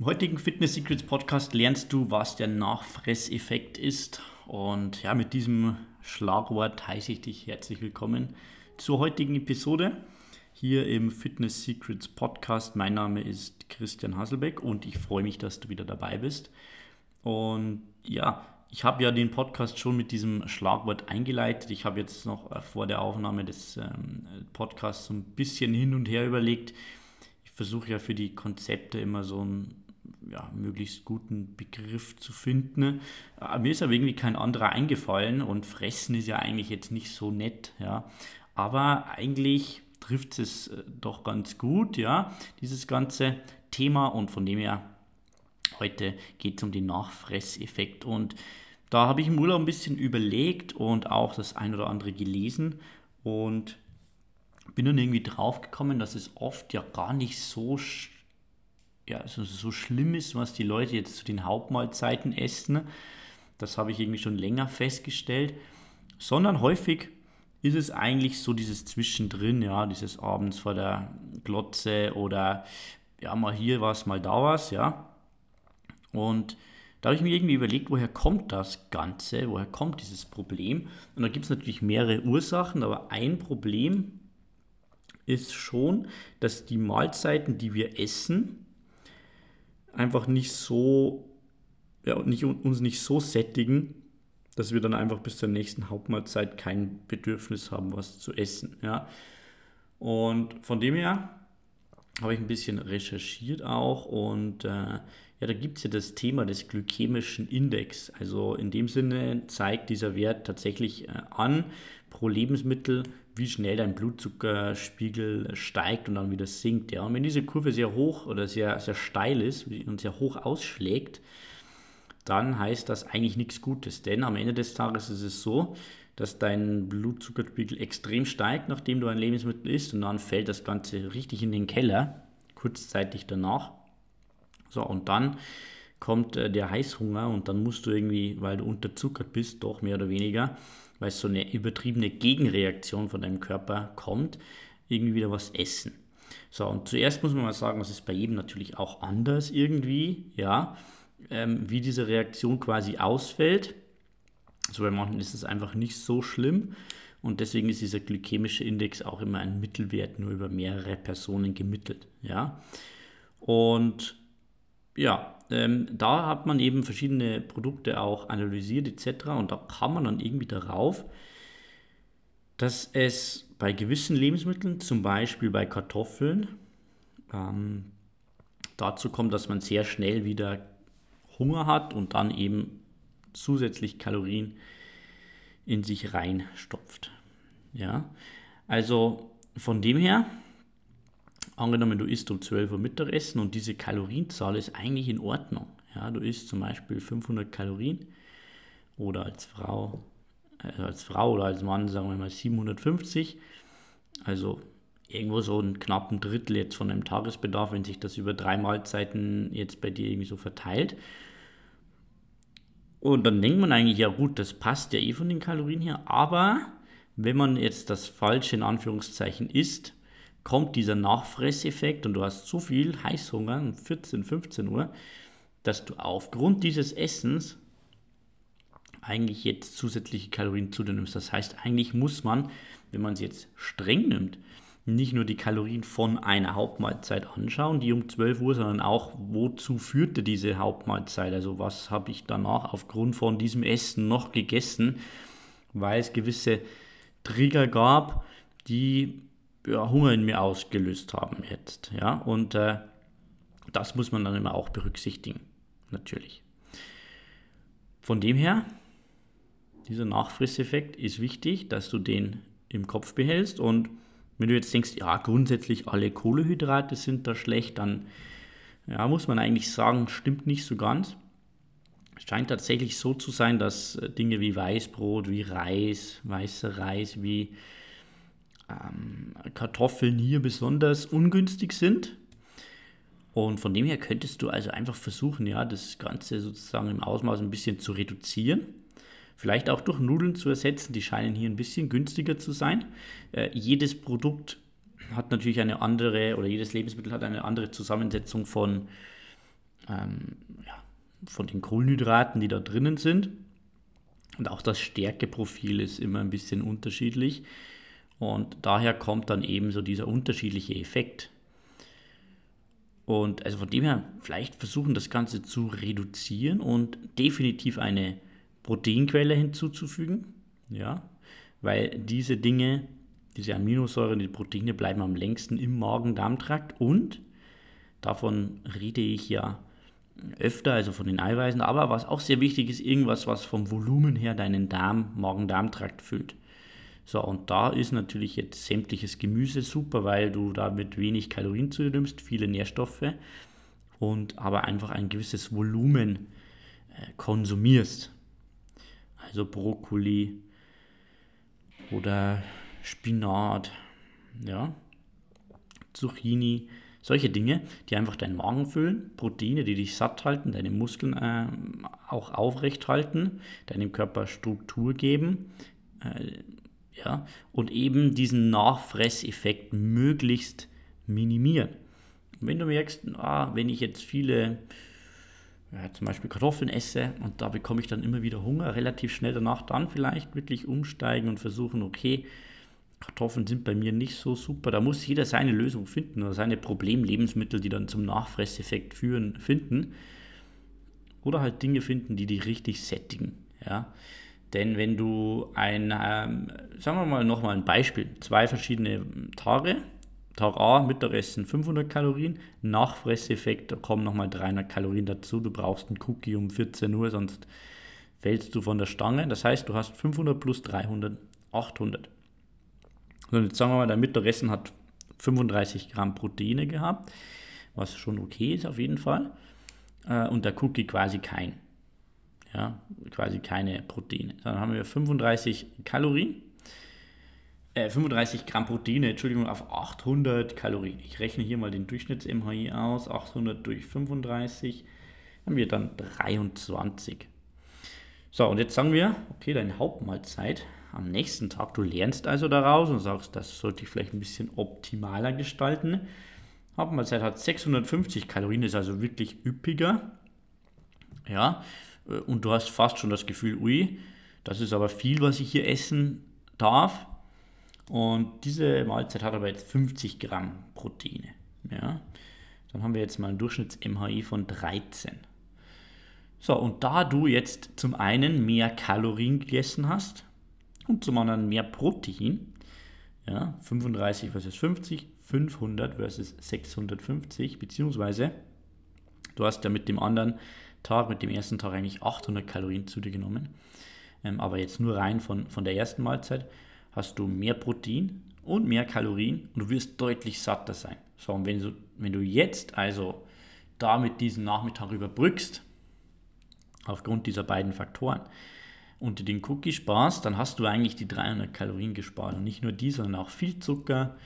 Im heutigen Fitness Secrets Podcast lernst du, was der Nachfresseffekt ist. Und ja, mit diesem Schlagwort heiße ich dich herzlich willkommen zur heutigen Episode hier im Fitness Secrets Podcast. Mein Name ist Christian Hasselbeck und ich freue mich, dass du wieder dabei bist. Und ja, ich habe ja den Podcast schon mit diesem Schlagwort eingeleitet. Ich habe jetzt noch äh, vor der Aufnahme des ähm, Podcasts so ein bisschen hin und her überlegt. Ich versuche ja für die Konzepte immer so ein ja, möglichst guten Begriff zu finden. Aber mir ist aber irgendwie kein anderer eingefallen und fressen ist ja eigentlich jetzt nicht so nett, ja. Aber eigentlich trifft es äh, doch ganz gut, ja, dieses ganze Thema und von dem her heute geht es um den Nachfresseffekt und da habe ich im Urlaub ein bisschen überlegt und auch das ein oder andere gelesen und bin dann irgendwie drauf gekommen, dass es oft ja gar nicht so ja, also so schlimm ist, was die Leute jetzt zu den Hauptmahlzeiten essen. Das habe ich irgendwie schon länger festgestellt. Sondern häufig ist es eigentlich so dieses Zwischendrin, ja, dieses abends vor der Glotze oder ja, mal hier was, mal da was, ja. Und da habe ich mir irgendwie überlegt, woher kommt das Ganze, woher kommt dieses Problem? Und da gibt es natürlich mehrere Ursachen, aber ein Problem ist schon, dass die Mahlzeiten, die wir essen, einfach nicht so, ja, nicht, uns nicht so sättigen, dass wir dann einfach bis zur nächsten Hauptmahlzeit kein Bedürfnis haben, was zu essen. Ja. Und von dem her habe ich ein bisschen recherchiert auch und äh, ja, da gibt es ja das Thema des glykämischen Index. Also in dem Sinne zeigt dieser Wert tatsächlich äh, an pro Lebensmittel, wie schnell dein Blutzuckerspiegel steigt und dann wieder sinkt. Ja. Und wenn diese Kurve sehr hoch oder sehr, sehr steil ist und sehr hoch ausschlägt, dann heißt das eigentlich nichts Gutes. Denn am Ende des Tages ist es so, dass dein Blutzuckerspiegel extrem steigt, nachdem du ein Lebensmittel isst und dann fällt das Ganze richtig in den Keller, kurzzeitig danach. So, und dann kommt äh, der Heißhunger und dann musst du irgendwie, weil du unterzuckert bist, doch mehr oder weniger, weil so eine übertriebene Gegenreaktion von deinem Körper kommt, irgendwie wieder was essen. So, und zuerst muss man mal sagen, das ist bei jedem natürlich auch anders irgendwie, ja, ähm, wie diese Reaktion quasi ausfällt. Also bei manchen ist es einfach nicht so schlimm und deswegen ist dieser glykämische Index auch immer ein Mittelwert nur über mehrere Personen gemittelt, ja. Und ja, ähm, da hat man eben verschiedene Produkte auch analysiert etc. Und da kam man dann irgendwie darauf, dass es bei gewissen Lebensmitteln, zum Beispiel bei Kartoffeln, ähm, dazu kommt, dass man sehr schnell wieder Hunger hat und dann eben zusätzlich Kalorien in sich reinstopft. Ja, also von dem her angenommen, du isst um 12 Uhr Mittagessen und diese Kalorienzahl ist eigentlich in Ordnung. Ja, du isst zum Beispiel 500 Kalorien oder als Frau, also als Frau oder als Mann sagen wir mal 750. Also irgendwo so einen knappen Drittel jetzt von deinem Tagesbedarf, wenn sich das über drei Mahlzeiten jetzt bei dir irgendwie so verteilt. Und dann denkt man eigentlich, ja gut, das passt ja eh von den Kalorien her, aber wenn man jetzt das Falsche in Anführungszeichen isst, kommt dieser Nachfresseffekt und du hast so viel Heißhunger um 14, 15 Uhr, dass du aufgrund dieses Essens eigentlich jetzt zusätzliche Kalorien zu dir nimmst. Das heißt, eigentlich muss man, wenn man es jetzt streng nimmt, nicht nur die Kalorien von einer Hauptmahlzeit anschauen, die um 12 Uhr, sondern auch, wozu führte diese Hauptmahlzeit? Also was habe ich danach aufgrund von diesem Essen noch gegessen, weil es gewisse Trigger gab, die ja, Hunger in mir ausgelöst haben jetzt. Ja? Und äh, das muss man dann immer auch berücksichtigen, natürlich. Von dem her, dieser Nachfrisseffekt ist wichtig, dass du den im Kopf behältst. Und wenn du jetzt denkst, ja, grundsätzlich alle Kohlehydrate sind da schlecht, dann ja, muss man eigentlich sagen, stimmt nicht so ganz. Es scheint tatsächlich so zu sein, dass äh, Dinge wie Weißbrot, wie Reis, weißer Reis, wie ähm, Kartoffeln hier besonders ungünstig sind. Und von dem her könntest du also einfach versuchen, ja, das Ganze sozusagen im Ausmaß ein bisschen zu reduzieren. Vielleicht auch durch Nudeln zu ersetzen, die scheinen hier ein bisschen günstiger zu sein. Äh, jedes Produkt hat natürlich eine andere, oder jedes Lebensmittel hat eine andere Zusammensetzung von ähm, ja, von den Kohlenhydraten, die da drinnen sind. Und auch das Stärkeprofil ist immer ein bisschen unterschiedlich. Und daher kommt dann eben so dieser unterschiedliche Effekt. Und also von dem her vielleicht versuchen, das Ganze zu reduzieren und definitiv eine Proteinquelle hinzuzufügen. Ja, weil diese Dinge, diese Aminosäuren, die Proteine bleiben am längsten im Magen-Darm-Trakt und davon rede ich ja öfter, also von den Eiweißen, aber was auch sehr wichtig ist, irgendwas, was vom Volumen her deinen Darm, Magen-Darm-Trakt füllt. So, und da ist natürlich jetzt sämtliches Gemüse super, weil du damit wenig Kalorien zu dir nimmst, viele Nährstoffe und aber einfach ein gewisses Volumen äh, konsumierst. Also Brokkoli oder Spinat, ja, Zucchini, solche Dinge, die einfach deinen Magen füllen, Proteine, die dich satt halten, deine Muskeln äh, auch aufrecht halten, deinem Körper Struktur geben, äh, ja, und eben diesen Nachfresseffekt möglichst minimieren. Wenn du merkst, ah, wenn ich jetzt viele, ja, zum Beispiel Kartoffeln esse und da bekomme ich dann immer wieder Hunger, relativ schnell danach dann vielleicht wirklich umsteigen und versuchen, okay, Kartoffeln sind bei mir nicht so super. Da muss jeder seine Lösung finden oder seine Problemlebensmittel, die dann zum Nachfresseffekt führen, finden. Oder halt Dinge finden, die dich richtig sättigen. Ja? Denn wenn du ein, ähm, sagen wir mal nochmal ein Beispiel, zwei verschiedene Tage, Tag A, Mittagessen 500 Kalorien, Nachfresseffekt, da kommen nochmal 300 Kalorien dazu, du brauchst einen Cookie um 14 Uhr, sonst fällst du von der Stange. Das heißt, du hast 500 plus 300, 800. Und jetzt sagen wir mal, dein Mittagessen hat 35 Gramm Proteine gehabt, was schon okay ist auf jeden Fall. Äh, und der Cookie quasi kein ja, quasi keine Proteine. Dann haben wir 35 Kalorien, äh, 35 Gramm Proteine, Entschuldigung, auf 800 Kalorien. Ich rechne hier mal den Durchschnitts-MHI aus, 800 durch 35, haben wir dann 23. So, und jetzt sagen wir, okay, deine Hauptmahlzeit am nächsten Tag, du lernst also daraus und sagst, das sollte ich vielleicht ein bisschen optimaler gestalten. Hauptmahlzeit hat 650 Kalorien, ist also wirklich üppiger. Ja, äh, und du hast fast schon das Gefühl, ui, das ist aber viel, was ich hier essen darf. Und diese Mahlzeit hat aber jetzt 50 Gramm Proteine. Ja? Dann haben wir jetzt mal einen Durchschnitts-MHI von 13. So, und da du jetzt zum einen mehr Kalorien gegessen hast und zum anderen mehr Protein, ja, 35 versus 50, 500 versus 650, beziehungsweise du hast ja mit dem anderen Tag, mit dem ersten Tag eigentlich 800 Kalorien zu dir genommen. Ähm, aber jetzt nur rein von, von der ersten Mahlzeit hast du mehr Protein und mehr Kalorien und du wirst deutlich satter sein. So, und wenn du, wenn du jetzt also damit diesen Nachmittag überbrückst, aufgrund dieser beiden Faktoren, und dir den Cookie sparst, dann hast du eigentlich die 300 Kalorien gespart. Und nicht nur die, sondern auch viel Zucker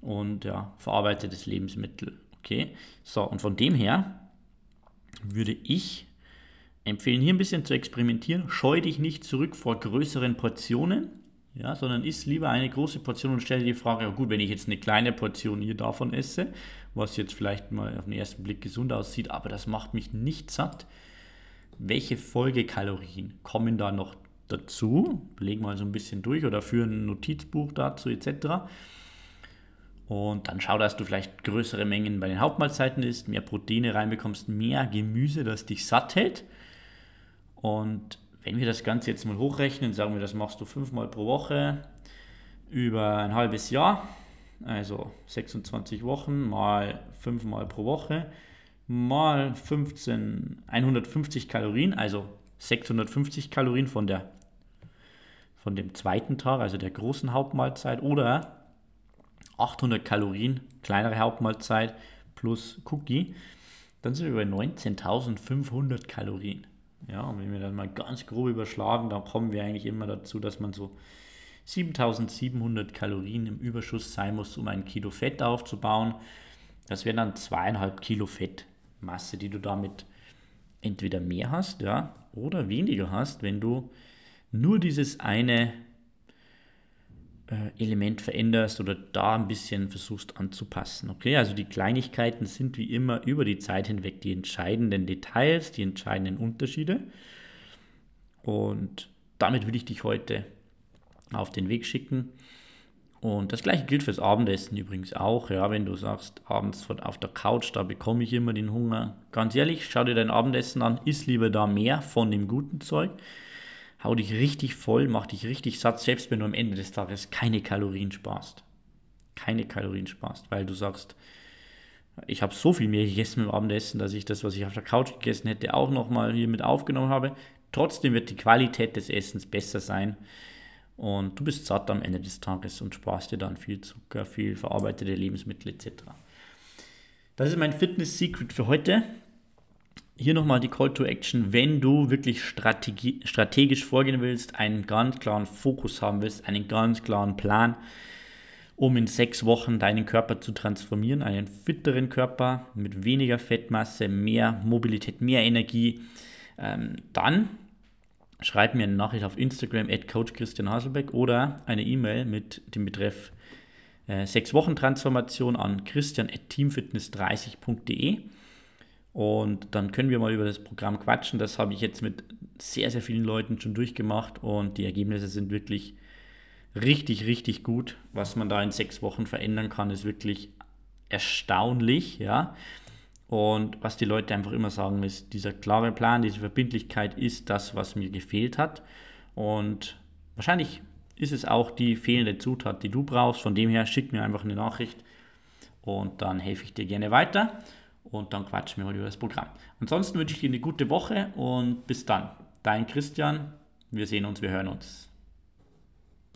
und ja, verarbeitetes Lebensmittel. Okay, so, und von dem her würde ich empfehlen, hier ein bisschen zu experimentieren. Scheu dich nicht zurück vor größeren Portionen, ja, sondern isst lieber eine große Portion und stell dir die Frage, ja gut, wenn ich jetzt eine kleine Portion hier davon esse, was jetzt vielleicht mal auf den ersten Blick gesund aussieht, aber das macht mich nicht satt, welche Folgekalorien kommen da noch dazu? Wir mal so ein bisschen durch oder führen ein Notizbuch dazu etc. Und dann schau, dass du vielleicht größere Mengen bei den Hauptmahlzeiten isst, mehr Proteine reinbekommst, mehr Gemüse, das dich satt hält. Und wenn wir das Ganze jetzt mal hochrechnen, sagen wir, das machst du fünfmal pro Woche über ein halbes Jahr, also 26 Wochen mal fünfmal pro Woche mal 15, 150 Kalorien, also 650 Kalorien von der von dem zweiten Tag, also der großen Hauptmahlzeit, oder 800 Kalorien, kleinere Hauptmahlzeit plus Cookie, dann sind wir bei 19.500 Kalorien. Ja, und wenn wir dann mal ganz grob überschlagen, dann kommen wir eigentlich immer dazu, dass man so 7700 Kalorien im Überschuss sein muss, um ein Kilo Fett aufzubauen. Das wären dann zweieinhalb Kilo Fettmasse, die du damit entweder mehr hast, ja, oder weniger hast, wenn du nur dieses eine Element veränderst oder da ein bisschen versuchst anzupassen. Okay, also die Kleinigkeiten sind wie immer über die Zeit hinweg die entscheidenden Details, die entscheidenden Unterschiede. Und damit will ich dich heute auf den Weg schicken. Und das gleiche gilt fürs Abendessen übrigens auch. Ja, wenn du sagst, abends auf der Couch, da bekomme ich immer den Hunger. Ganz ehrlich, schau dir dein Abendessen an, iss lieber da mehr von dem guten Zeug. Hau dich richtig voll, mach dich richtig satt, selbst wenn du am Ende des Tages keine Kalorien sparst. Keine Kalorien sparst, weil du sagst, ich habe so viel mehr gegessen im Abendessen, dass ich das, was ich auf der Couch gegessen hätte, auch nochmal hier mit aufgenommen habe. Trotzdem wird die Qualität des Essens besser sein und du bist satt am Ende des Tages und sparst dir dann viel Zucker, viel verarbeitete Lebensmittel etc. Das ist mein Fitness-Secret für heute. Hier nochmal die Call to Action, wenn du wirklich strategisch vorgehen willst, einen ganz klaren Fokus haben willst, einen ganz klaren Plan, um in sechs Wochen deinen Körper zu transformieren, einen fitteren Körper mit weniger Fettmasse, mehr Mobilität, mehr Energie, ähm, dann schreib mir eine Nachricht auf Instagram at Coach Christian Haselbeck oder eine E-Mail mit dem Betreff äh, 6 Wochen Transformation an christian at teamfitness30.de und dann können wir mal über das Programm quatschen. Das habe ich jetzt mit sehr, sehr vielen Leuten schon durchgemacht und die Ergebnisse sind wirklich richtig, richtig gut. Was man da in sechs Wochen verändern kann, ist wirklich erstaunlich, ja. Und was die Leute einfach immer sagen, ist, dieser klare Plan, diese Verbindlichkeit ist das, was mir gefehlt hat. Und wahrscheinlich ist es auch die fehlende Zutat, die du brauchst. Von dem her schick mir einfach eine Nachricht und dann helfe ich dir gerne weiter und dann quatschen wir mal über das Programm. Ansonsten wünsche ich dir eine gute Woche und bis dann. Dein Christian, wir sehen uns, wir hören uns.